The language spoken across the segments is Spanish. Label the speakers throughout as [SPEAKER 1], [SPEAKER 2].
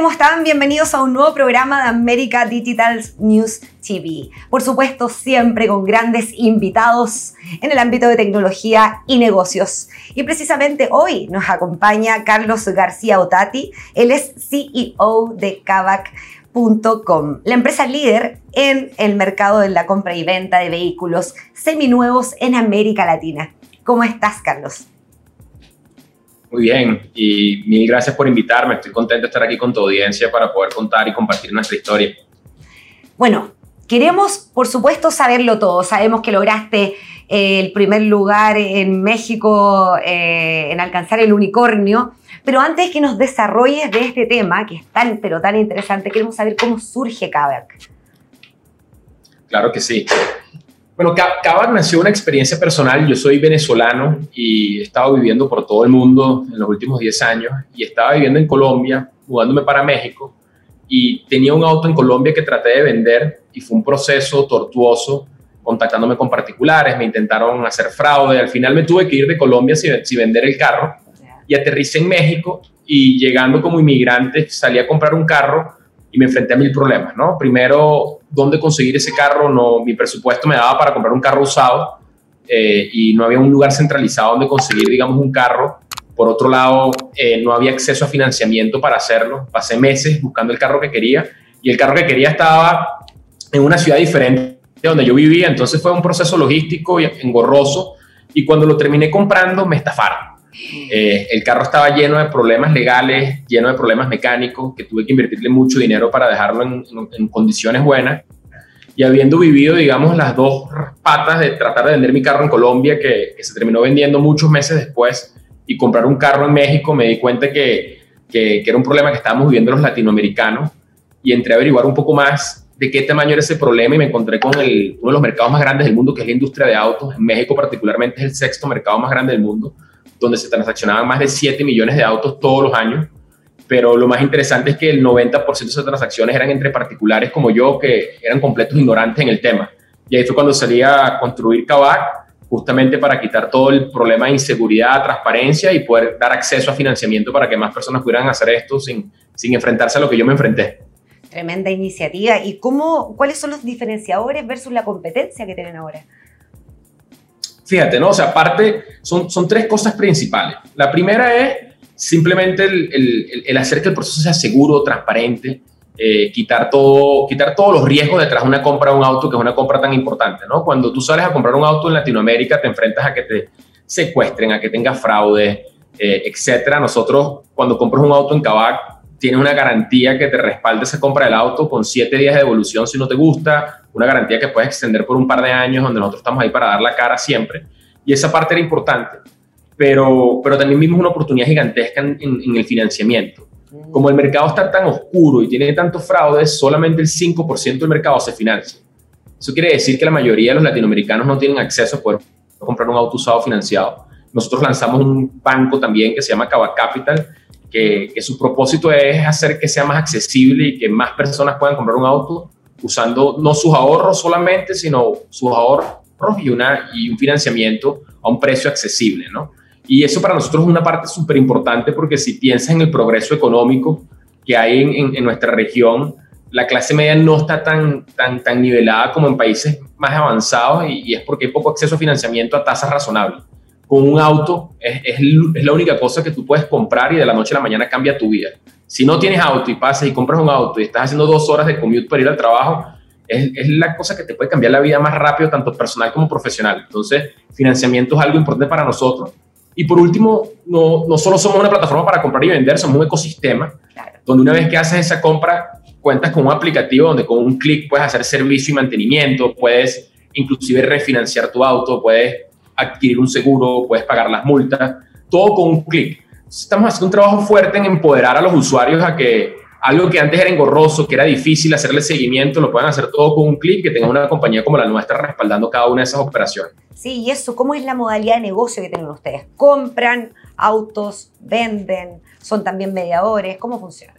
[SPEAKER 1] ¿cómo están? Bienvenidos a un nuevo programa de América Digital News TV. Por supuesto, siempre con grandes invitados en el ámbito de tecnología y negocios. Y precisamente hoy nos acompaña Carlos García Otati. Él es CEO de Kavak.com, la empresa líder en el mercado de la compra y venta de vehículos seminuevos en América Latina. ¿Cómo estás, Carlos?
[SPEAKER 2] Muy bien, y mil gracias por invitarme. Estoy contento de estar aquí con tu audiencia para poder contar y compartir nuestra historia.
[SPEAKER 1] Bueno, queremos, por supuesto, saberlo todo. Sabemos que lograste eh, el primer lugar en México eh, en alcanzar el unicornio, pero antes que nos desarrolles de este tema, que es tan, pero tan interesante, queremos saber cómo surge Kavak.
[SPEAKER 2] Claro que sí. Bueno, Kavak nació una experiencia personal. Yo soy venezolano y he estado viviendo por todo el mundo en los últimos 10 años y estaba viviendo en Colombia, mudándome para México y tenía un auto en Colombia que traté de vender y fue un proceso tortuoso contactándome con particulares, me intentaron hacer fraude, al final me tuve que ir de Colombia sin, vender el carro y aterricé en México y llegando como inmigrante salí a comprar un carro y me enfrenté a mil problemas, ¿no? Primero, ¿dónde conseguir ese carro? No, mi presupuesto me daba para comprar un carro usado eh, y no había un lugar centralizado donde conseguir, digamos, un carro. Por otro lado, eh, no había acceso a financiamiento para hacerlo. Pasé meses buscando el carro que quería y el carro que quería estaba en una ciudad diferente de donde yo vivía, entonces fue un proceso logístico engorroso y cuando lo terminé comprando me estafaron. Eh, el carro estaba lleno de problemas legales, lleno de problemas mecánicos, que tuve que invertirle mucho dinero para dejarlo en, condiciones buenas. Y habiendo vivido, digamos, las dos patas de tratar de vender mi carro en Colombia, que, se terminó vendiendo muchos meses después, y comprar un carro en México, me di cuenta que, que, era un problema que estábamos viviendo los latinoamericanos. Y entré a averiguar un poco más de qué tamaño era ese problema y me encontré con el, uno de los mercados más grandes del mundo, que es la industria de autos. En México particularmente es el sexto mercado más grande del mundo donde se transaccionaban más de 7 millones de autos todos los años, pero lo más interesante es que el 90% de esas transacciones eran entre particulares como yo, que eran completos ignorantes en el tema. Y ahí fue cuando salía a construir Kavak, justamente para quitar todo el problema de inseguridad, transparencia y poder dar acceso a financiamiento para que más personas pudieran hacer esto sin, sin enfrentarse a lo que yo me enfrenté.
[SPEAKER 1] Tremenda iniciativa. ¿Y cómo, cuáles son los diferenciadores versus la competencia que tienen ahora?
[SPEAKER 2] Fíjate, ¿no? O sea, aparte, son, son tres cosas principales. La primera es simplemente el, el, hacer que el proceso sea seguro, transparente, eh, quitar, todo, quitar todos los riesgos detrás de una compra de un auto, que es una compra tan importante, ¿no? Cuando tú sales a comprar un auto en Latinoamérica, te enfrentas a que te secuestren, a que tengas fraude, eh, etcétera. Nosotros, cuando compras un auto en Kavak, tienes una garantía que te respalde esa compra del auto con siete días de devolución si no te gusta, una garantía que puedes extender por un par de años donde nosotros estamos ahí para dar la cara siempre. Y esa parte era importante, pero, pero también vimos una oportunidad gigantesca en, el financiamiento. Como el mercado está tan oscuro y tiene tantos fraudes, solamente el 5% del mercado se financia. Eso quiere decir que la mayoría de los latinoamericanos no tienen acceso a poder comprar un auto usado financiado. Nosotros lanzamos un banco también que se llama Cava Capital, que, su propósito es hacer que sea más accesible y que más personas puedan comprar un auto usando no sus ahorros solamente, sino sus ahorros y, una, y un financiamiento a un precio accesible, ¿no? Y eso para nosotros es una parte súper importante porque si piensas en el progreso económico que hay en, en, nuestra región, la clase media no está tan, tan, tan nivelada como en países más avanzados y, y es porque hay poco acceso a financiamiento a tasas razonables con un auto es, es, la única cosa que tú puedes comprar y de la noche a la mañana cambia tu vida. Si no tienes auto y pasas y compras un auto y estás haciendo dos horas de commute para ir al trabajo, es, es, la cosa que te puede cambiar la vida más rápido, tanto personal como profesional. Entonces, financiamiento es algo importante para nosotros. Y por último, no, no solo somos una plataforma para comprar y vender, somos un ecosistema donde una vez que haces esa compra, cuentas con un aplicativo donde con un clic puedes hacer servicio y mantenimiento, puedes inclusive refinanciar tu auto, puedes adquirir un seguro, puedes pagar las multas, todo con un clic. Estamos haciendo un trabajo fuerte en empoderar a los usuarios a que algo que antes era engorroso, que era difícil hacerle seguimiento, lo puedan hacer todo con un clic, que tengan una compañía como la nuestra respaldando cada una de esas operaciones.
[SPEAKER 1] Sí, y eso, ¿cómo es la modalidad de negocio que tienen ustedes? ¿Compran autos, venden, son también mediadores? ¿Cómo funciona?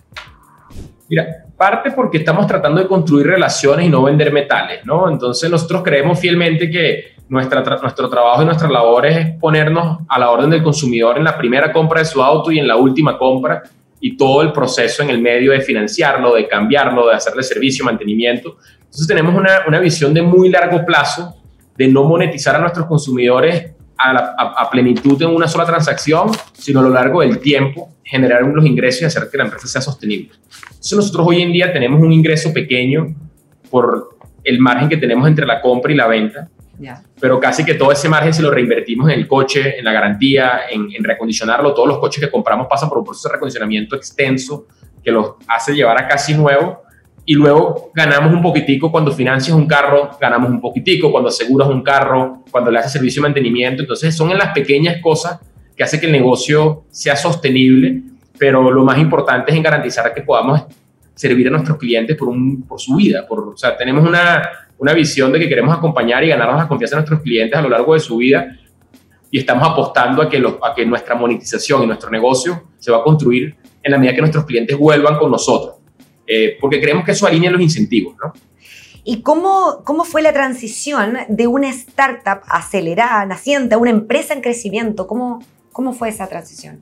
[SPEAKER 2] Mira, parte porque estamos tratando de construir relaciones y no vender metales, ¿no? Entonces nosotros creemos fielmente que nuestra nuestro trabajo y nuestra labor es ponernos a la orden del consumidor en la primera compra de su auto y en la última compra y todo el proceso en el medio de financiarlo, de cambiarlo, de hacerle servicio, mantenimiento. Entonces tenemos una, una visión de muy largo plazo de no monetizar a nuestros consumidores a, plenitud en una sola transacción, sino a lo largo del tiempo generar los ingresos y hacer que la empresa sea sostenible. Entonces nosotros hoy en día tenemos un ingreso pequeño por el margen que tenemos entre la compra y la venta, pero casi que todo ese margen se lo reinvertimos en el coche, en la garantía, en, en recondicionarlo. Todos los coches que compramos pasan por un proceso de recondicionamiento extenso que los hace llevar a casi nuevo y luego ganamos un poquitico cuando financias un carro, ganamos un poquitico cuando aseguras un carro, cuando le haces servicio de mantenimiento. Entonces son en las pequeñas cosas que hace que el negocio sea sostenible, pero lo más importante es en garantizar que podamos servir a nuestros clientes por, un, por su vida. Por, o sea, tenemos una, una visión de que queremos acompañar y ganarnos la confianza de nuestros clientes a lo largo de su vida y estamos apostando a que, a que nuestra monetización y nuestro negocio se va a construir en la medida que nuestros clientes vuelvan con nosotros. Eh, porque creemos que eso alinea los incentivos, ¿no?
[SPEAKER 1] ¿Y cómo, cómo fue la transición de una startup acelerada, naciente, a una empresa en crecimiento? ¿Cómo, cómo fue esa transición?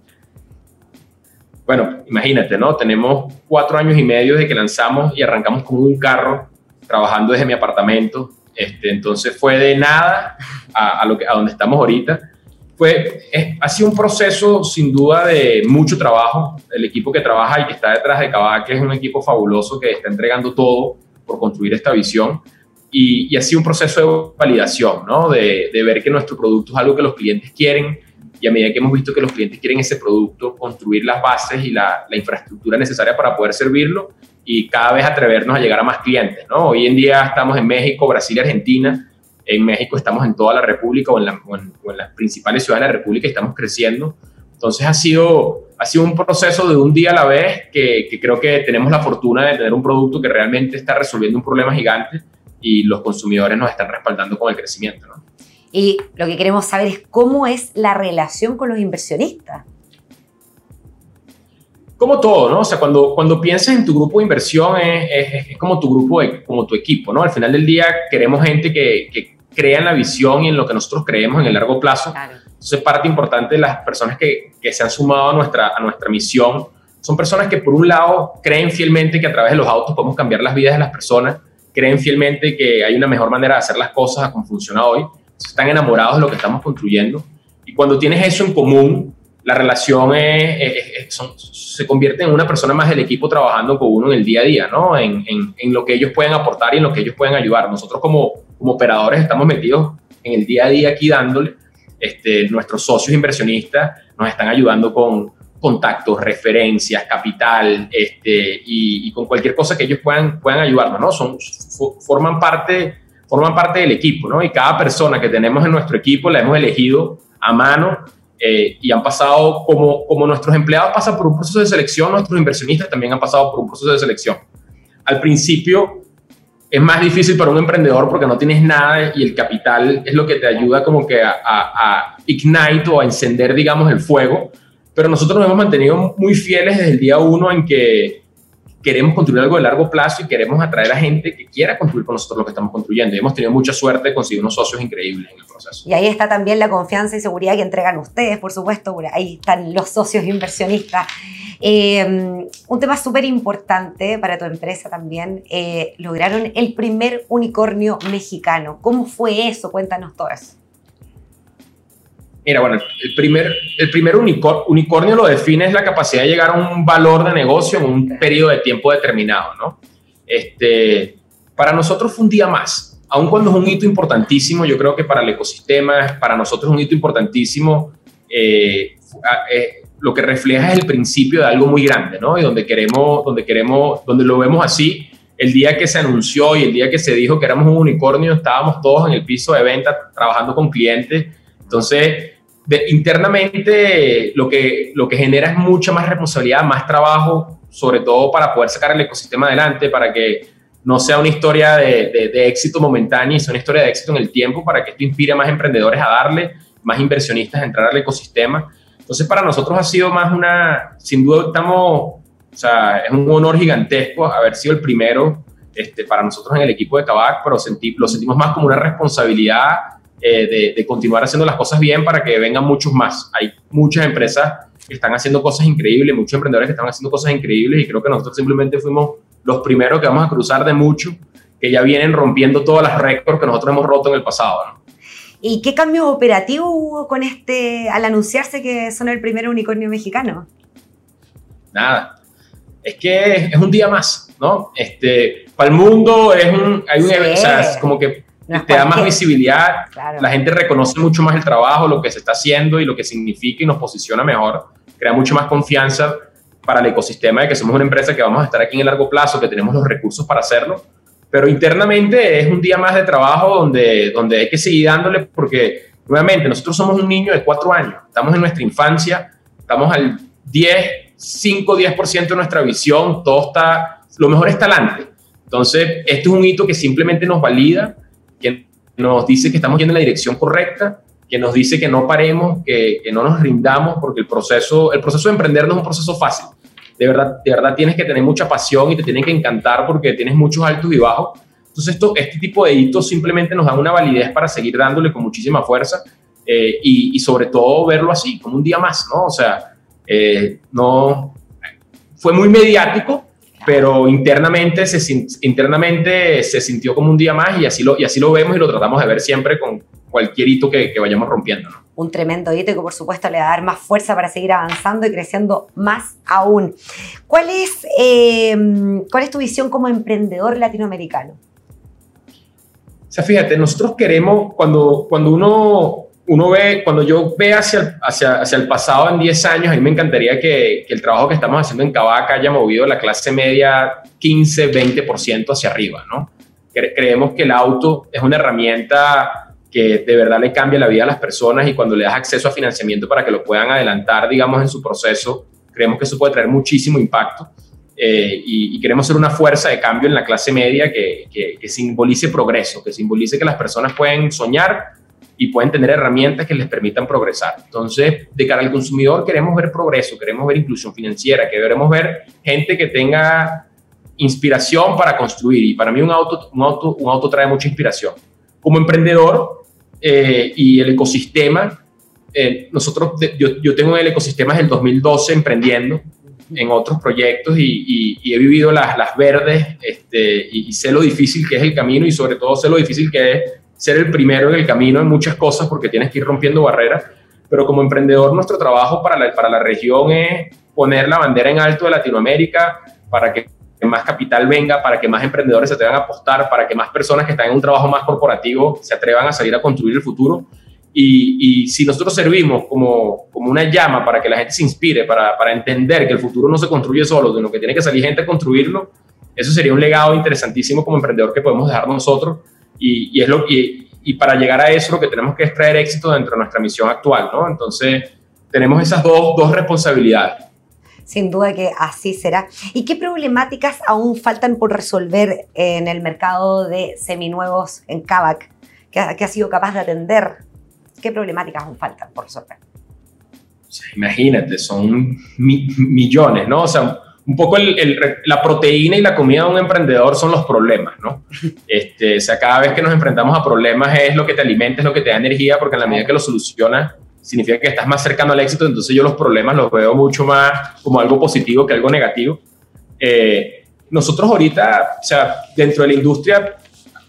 [SPEAKER 2] Bueno, imagínate, ¿no? Tenemos cuatro años y medio desde que lanzamos y arrancamos con un carro trabajando desde mi apartamento. Este, entonces fue de nada a, lo que, a donde estamos ahorita fue, ha sido un proceso sin duda de mucho trabajo. El equipo que trabaja y que está detrás de Kavak es un equipo fabuloso que está entregando todo por construir esta visión. Y, ha sido un proceso de validación, ¿no? De, de, ver que nuestro producto es algo que los clientes quieren y a medida que hemos visto que los clientes quieren ese producto, construir las bases y la infraestructura necesaria para poder servirlo y cada vez atrevernos a llegar a más clientes, ¿no? Hoy en día estamos en México, Brasil y Argentina en México estamos en toda la República o en, las principales ciudades de la República y estamos creciendo. Entonces ha sido, ha sido un proceso de un día a la vez que, creo que tenemos la fortuna de tener un producto que realmente está resolviendo un problema gigante y los consumidores nos están respaldando con el crecimiento.
[SPEAKER 1] Y lo que queremos saber es cómo es la relación con los inversionistas.
[SPEAKER 2] Como todo, ¿no? O sea, cuando, cuando piensas en tu grupo de inversión es, es, como tu grupo, como tu equipo, ¿no? Al final del día queremos gente que, que crean la visión y en lo que nosotros creemos en el largo plazo. Entonces, parte importante de las personas que, que, se han sumado a nuestra, a nuestra misión son personas que, por un lado, creen fielmente que a través de los autos podemos cambiar las vidas de las personas, creen fielmente que hay una mejor manera de hacer las cosas a como funciona hoy, están enamorados de lo que estamos construyendo. Y cuando tienes eso en común, la relación se convierte en una persona más del equipo trabajando con uno en el día a día, ¿no? En, en, lo que ellos pueden aportar y en lo que ellos pueden ayudar. Nosotros como, como operadores estamos metidos en el día a día aquí dándole. Este, nuestros socios inversionistas nos están ayudando con contactos, referencias, capital este, y, con cualquier cosa que ellos puedan, puedan ayudarnos, ¿no? Son, forman, parte, forman parte del equipo, ¿no? Y cada persona que tenemos en nuestro equipo la hemos elegido a mano eh, y han pasado, como, como nuestros empleados pasan por un proceso de selección, nuestros inversionistas también han pasado por un proceso de selección. Al principio es más difícil para un emprendedor porque no tienes nada y el capital es lo que te ayuda como que a, a, ignite o a encender, digamos, el fuego. Pero nosotros nos hemos mantenido muy fieles desde el día uno en que queremos construir algo de largo plazo y queremos atraer a gente que quiera construir con nosotros lo que estamos construyendo. Y hemos tenido mucha suerte de conseguir unos socios increíbles en el proceso.
[SPEAKER 1] Y ahí está también la confianza y seguridad que entregan ustedes, por supuesto. Ahí están los socios inversionistas. Eh, un tema súper importante para tu empresa también. Eh, lograron el primer unicornio mexicano. ¿Cómo fue eso? Cuéntanos todo eso.
[SPEAKER 2] Mira, bueno, el primer, el primer unicornio lo define es la capacidad de llegar a un valor de negocio en un periodo de tiempo determinado, ¿no? Este, para nosotros fue un día más, aun cuando es un hito importantísimo, yo creo que para el ecosistema, para nosotros es un hito importantísimo, eh, eh, lo que refleja es el principio de algo muy grande, ¿no? Y donde queremos, donde queremos, donde lo vemos así, el día que se anunció y el día que se dijo que éramos un unicornio, estábamos todos en el piso de venta trabajando con clientes. Entonces, internamente lo que, lo que genera es mucha más responsabilidad, más trabajo, sobre todo para poder sacar el ecosistema adelante, para que no sea una historia de, de, éxito momentáneo, sea una historia de éxito en el tiempo, para que esto inspire a más emprendedores a darle, más inversionistas a entrar al ecosistema. Entonces, para nosotros ha sido más una, sin duda estamos, o sea, es un honor gigantesco haber sido el primero este, para nosotros en el equipo de Tabac, pero lo sentimos más como una responsabilidad de, de, continuar haciendo las cosas bien para que vengan muchos más. Hay muchas empresas que están haciendo cosas increíbles, muchos emprendedores que están haciendo cosas increíbles y creo que nosotros simplemente fuimos los primeros que vamos a cruzar de mucho, que ya vienen rompiendo todas las récords que nosotros hemos roto en el pasado. ¿no?
[SPEAKER 1] ¿Y qué cambios operativos hubo con este, al anunciarse que son el primer unicornio mexicano?
[SPEAKER 2] Nada. Es que es un día más, ¿no? Este, para el mundo es un, hay un, o sea, es como que te da más visibilidad, la gente reconoce mucho más el trabajo, lo que se está haciendo y lo que significa y nos posiciona mejor, crea mucho más confianza para el ecosistema de que somos una empresa que vamos a estar aquí en el largo plazo, que tenemos los recursos para hacerlo, pero internamente es un día más de trabajo donde, donde hay que seguir dándole porque, nuevamente, nosotros somos un niño de cuatro años, estamos en nuestra infancia, estamos al 10, 5, 10% de nuestra visión, todo está, lo mejor está adelante. Entonces, esto es un hito que simplemente nos valida nos dice que estamos yendo en la dirección correcta, que nos dice que no paremos, que, que, no nos rindamos, porque el proceso, el proceso de emprender no es un proceso fácil. De verdad, de verdad tienes que tener mucha pasión y te tienen que encantar porque tienes muchos altos y bajos. Entonces, esto, este tipo de hitos simplemente nos dan una validez para seguir dándole con muchísima fuerza eh, y, y, sobre todo verlo así, como un día más, ¿no? O sea, eh, no, fue muy mediático, pero internamente se, internamente se sintió como un día más y así, lo, y así lo vemos y lo tratamos de ver siempre con cualquier hito que, que vayamos rompiendo. ¿no?
[SPEAKER 1] Un tremendo hito que por supuesto le va a dar más fuerza para seguir avanzando y creciendo más aún. ¿Cuál es, eh, ¿cuál es tu visión como emprendedor latinoamericano?
[SPEAKER 2] O sea, fíjate, nosotros queremos, cuando, cuando uno uno ve, cuando yo ve hacia, hacia, hacia el pasado en 10 años, a mí me encantaría que, que, el trabajo que estamos haciendo en Cavaca haya movido la clase media 15, 20% hacia arriba, ¿no? creemos que el auto es una herramienta que de verdad le cambia la vida a las personas y cuando le das acceso a financiamiento para que lo puedan adelantar, digamos, en su proceso, creemos que eso puede traer muchísimo impacto. Eh, y, y, queremos ser una fuerza de cambio en la clase media que, que, que simbolice progreso, que simbolice que las personas pueden soñar y pueden tener herramientas que les permitan progresar. Entonces, de cara al consumidor queremos ver progreso, queremos ver inclusión financiera, queremos ver gente que tenga inspiración para construir y para mí un auto, un auto, un auto trae mucha inspiración. Como emprendedor eh, y el ecosistema, eh, nosotros, yo, yo, tengo el ecosistema desde el 2012 emprendiendo en otros proyectos y, y, y he vivido las, las verdes este, y, y sé lo difícil que es el camino y sobre todo sé lo difícil que es ser el primero en el camino en muchas cosas porque tienes que ir rompiendo barreras, pero como emprendedor nuestro trabajo para la, para la región es poner la bandera en alto de Latinoamérica para que más capital venga, para que más emprendedores se atrevan a apostar, para que más personas que están en un trabajo más corporativo se atrevan a salir a construir el futuro. Y, y si nosotros servimos como, como una llama para que la gente se inspire, para, para entender que el futuro no se construye solo, sino que tiene que salir gente a construirlo, eso sería un legado interesantísimo como emprendedor que podemos dejar nosotros y, y es lo, y, y, para llegar a eso lo que tenemos que es traer éxito dentro de nuestra misión actual, ¿no? Entonces, tenemos esas dos, dos responsabilidades.
[SPEAKER 1] Sin duda que así será. ¿Y qué problemáticas aún faltan por resolver en el mercado de seminuevos en Kavak? ¿Qué ha, que ha sido capaz de atender? ¿Qué problemáticas aún faltan por resolver?
[SPEAKER 2] Imagínate, son mi, millones, ¿no? O sea, un poco el, el, la proteína y la comida de un emprendedor son los problemas, ¿no? Este, o sea, cada vez que nos enfrentamos a problemas es lo que te alimenta, es lo que te da energía, porque en la medida que lo solucionas, significa que estás más cercano al éxito, entonces yo los problemas los veo mucho más como algo positivo que algo negativo. Eh, nosotros ahorita, o sea, dentro de la industria,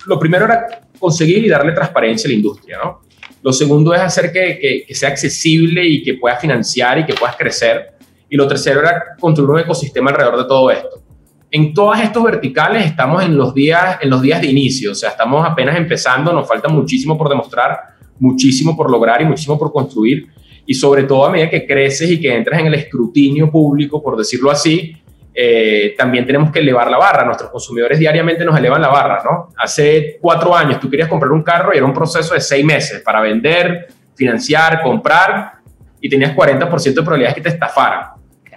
[SPEAKER 2] lo primero era conseguir y darle transparencia a la industria, ¿no? Lo segundo es hacer que, que, que sea accesible y que puedas financiar y que puedas crecer y lo tercero era construir un ecosistema alrededor de todo esto. En todas estos verticales estamos en los días, en los días de inicio, o sea, estamos apenas empezando, nos falta muchísimo por demostrar, muchísimo por lograr y muchísimo por construir. Y sobre todo a medida que creces y que entras en el escrutinio público, por decirlo así, eh, también tenemos que elevar la barra. Nuestros consumidores diariamente nos elevan la barra, ¿no? Hace cuatro años tú querías comprar un carro y era un proceso de seis meses para vender, financiar, comprar y tenías 40% de probabilidades que te estafaran.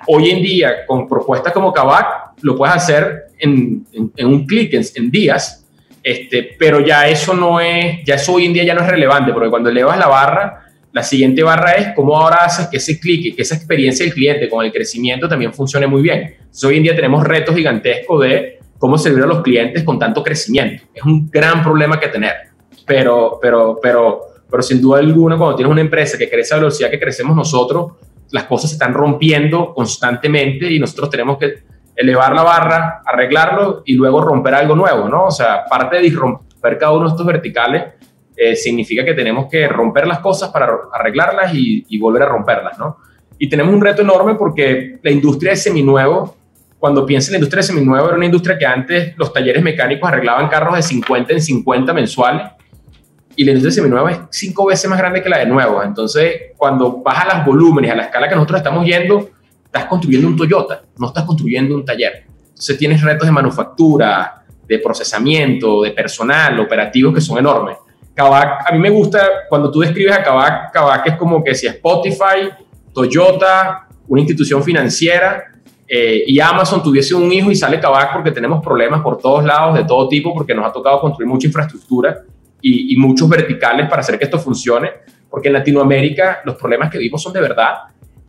[SPEAKER 2] Hoy en día, con propuestas como Kavak, lo puedes hacer en, un clic, en, días, este, pero ya eso no es, ya eso hoy en día ya no es relevante, porque cuando elevas la barra, la siguiente barra es cómo ahora haces que ese clic, que esa experiencia del cliente con el crecimiento también funcione muy bien. Hoy en día tenemos retos gigantescos de cómo servir a los clientes con tanto crecimiento. Es un gran problema que tener, pero, pero, pero pero sin duda alguna cuando tienes una empresa que crece a la velocidad que crecemos nosotros, las cosas se están rompiendo constantemente y nosotros tenemos que elevar la barra, arreglarlo y luego romper algo nuevo, ¿no? O sea, parte de romper cada uno de estos verticales eh, significa que tenemos que romper las cosas para arreglarlas y, volver a romperlas, ¿no? Y tenemos un reto enorme porque la industria de seminuevo, cuando piensas en la industria de seminuevo, era una industria que antes los talleres mecánicos arreglaban carros de 50 en 50 mensuales y la industria seminueva es cinco veces más grande que la de nuevos. Entonces, cuando vas a los volúmenes, a la escala que nosotros estamos yendo, estás construyendo un Toyota, no estás construyendo un taller. Entonces, tienes retos de manufactura, de procesamiento, de personal, operativos que son enormes. Kavak, a mí me gusta cuando tú describes a Kavak, Kavak es como que si Spotify, Toyota, una institución financiera eh, y Amazon tuviese un hijo y sale Kavak porque tenemos problemas por todos lados, de todo tipo, porque nos ha tocado construir mucha infraestructura y, muchos verticales para hacer que esto funcione, porque en Latinoamérica los problemas que vivimos son de verdad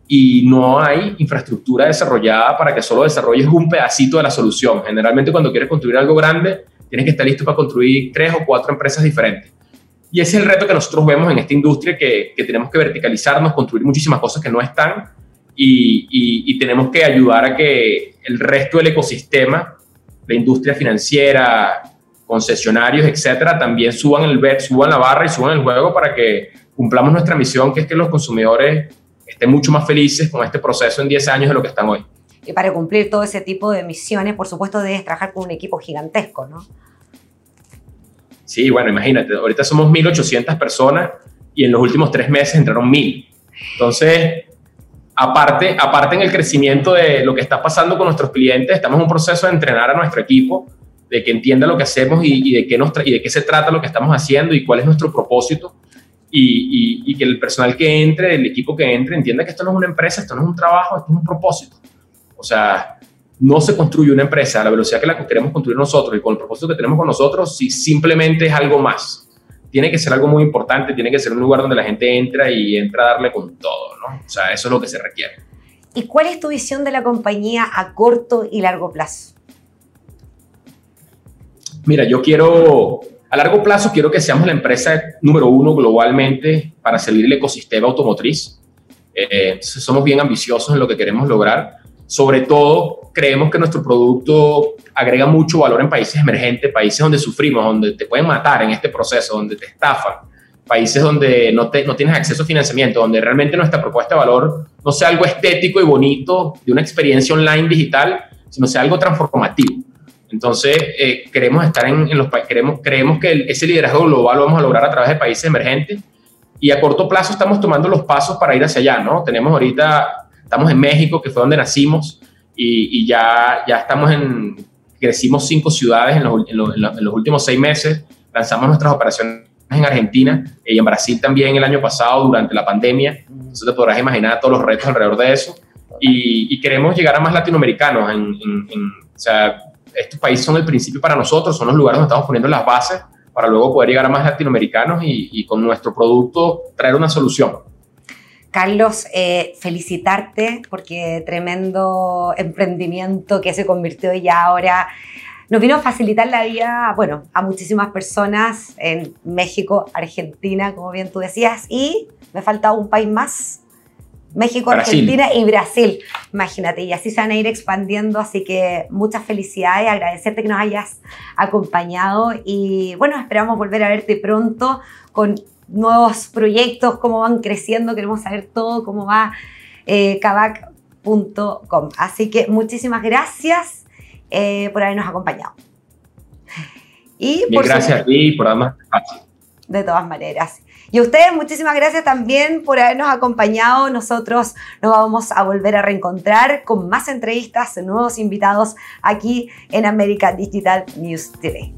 [SPEAKER 2] y no hay infraestructura desarrollada para que solo desarrolles un pedacito de la solución. Generalmente cuando quieres construir algo grande, tienes que estar listo para construir tres o cuatro empresas diferentes. Y ese es el reto que nosotros vemos en esta industria, que, tenemos que verticalizarnos, construir muchísimas cosas que no están y, y tenemos que ayudar a que el resto del ecosistema, la industria financiera, concesionarios, etcétera, también suban, el, suban la barra y suban el juego para que cumplamos nuestra misión, que es que los consumidores estén mucho más felices con este proceso en 10 años de lo que están hoy.
[SPEAKER 1] Y para cumplir todo ese tipo de misiones, por supuesto, debes trabajar con un equipo gigantesco, ¿no?
[SPEAKER 2] Sí, bueno, imagínate, ahorita somos 1.800 personas y en los últimos tres meses entraron 1.000. Entonces, aparte, aparte en el crecimiento de lo que está pasando con nuestros clientes, estamos en un proceso de entrenar a nuestro equipo de que entienda lo que hacemos y, de, qué nos y de qué se trata lo que estamos haciendo y cuál es nuestro propósito. Y, y, que el personal que entre, el equipo que entre, entienda que esto no es una empresa, esto no es un trabajo, esto es un propósito. O sea, no se construye una empresa a la velocidad que la queremos construir nosotros y con el propósito que tenemos con nosotros si simplemente es algo más. Tiene que ser algo muy importante, tiene que ser un lugar donde la gente entra y entra a darle con todo, ¿no? O sea, eso es lo que se requiere.
[SPEAKER 1] ¿Y cuál es tu visión de la compañía a corto y largo plazo?
[SPEAKER 2] Mira, yo quiero, a largo plazo, quiero que seamos la empresa número uno globalmente para servir el ecosistema automotriz. Eh, somos bien ambiciosos en lo que queremos lograr. Sobre todo, creemos que nuestro producto agrega mucho valor en países emergentes, países donde sufrimos, donde te pueden matar en este proceso, donde te estafan, países donde no, te, no tienes acceso a financiamiento, donde realmente nuestra propuesta de valor no sea algo estético y bonito de una experiencia online digital, sino sea algo transformativo. Entonces, eh, queremos estar en, los queremos creemos que ese liderazgo global lo vamos a lograr a través de países emergentes y a corto plazo estamos tomando los pasos para ir hacia allá, ¿no? Tenemos ahorita, estamos en México, que fue donde nacimos, y, ya, ya estamos en, crecimos cinco ciudades en los, en, los, últimos seis meses, lanzamos nuestras operaciones en Argentina y en Brasil también el año pasado durante la pandemia, entonces te podrás imaginar todos los retos alrededor de eso, y, queremos llegar a más latinoamericanos, en, en, o sea, estos países son el principio para nosotros, son los lugares donde estamos poniendo las bases para luego poder llegar a más latinoamericanos y, con nuestro producto traer una solución.
[SPEAKER 1] Carlos, eh, felicitarte porque tremendo emprendimiento que se convirtió ya ahora nos vino a facilitar la vida, bueno, a muchísimas personas en México, Argentina, como bien tú decías, y me falta un país más, México, Argentina y Brasil. Imagínate, y así se van a ir expandiendo, así que muchas felicidades, agradecerte que nos hayas acompañado y bueno, esperamos volver a verte pronto con nuevos proyectos, cómo van creciendo, queremos saber todo, cómo va eh, Así que muchísimas gracias eh, por habernos acompañado.
[SPEAKER 2] Y por gracias a ti por darnos espacio.
[SPEAKER 1] De todas maneras. Y a ustedes, muchísimas gracias también por habernos acompañado. Nosotros nos vamos a volver a reencontrar con más entrevistas, nuevos invitados aquí en América Digital News TV.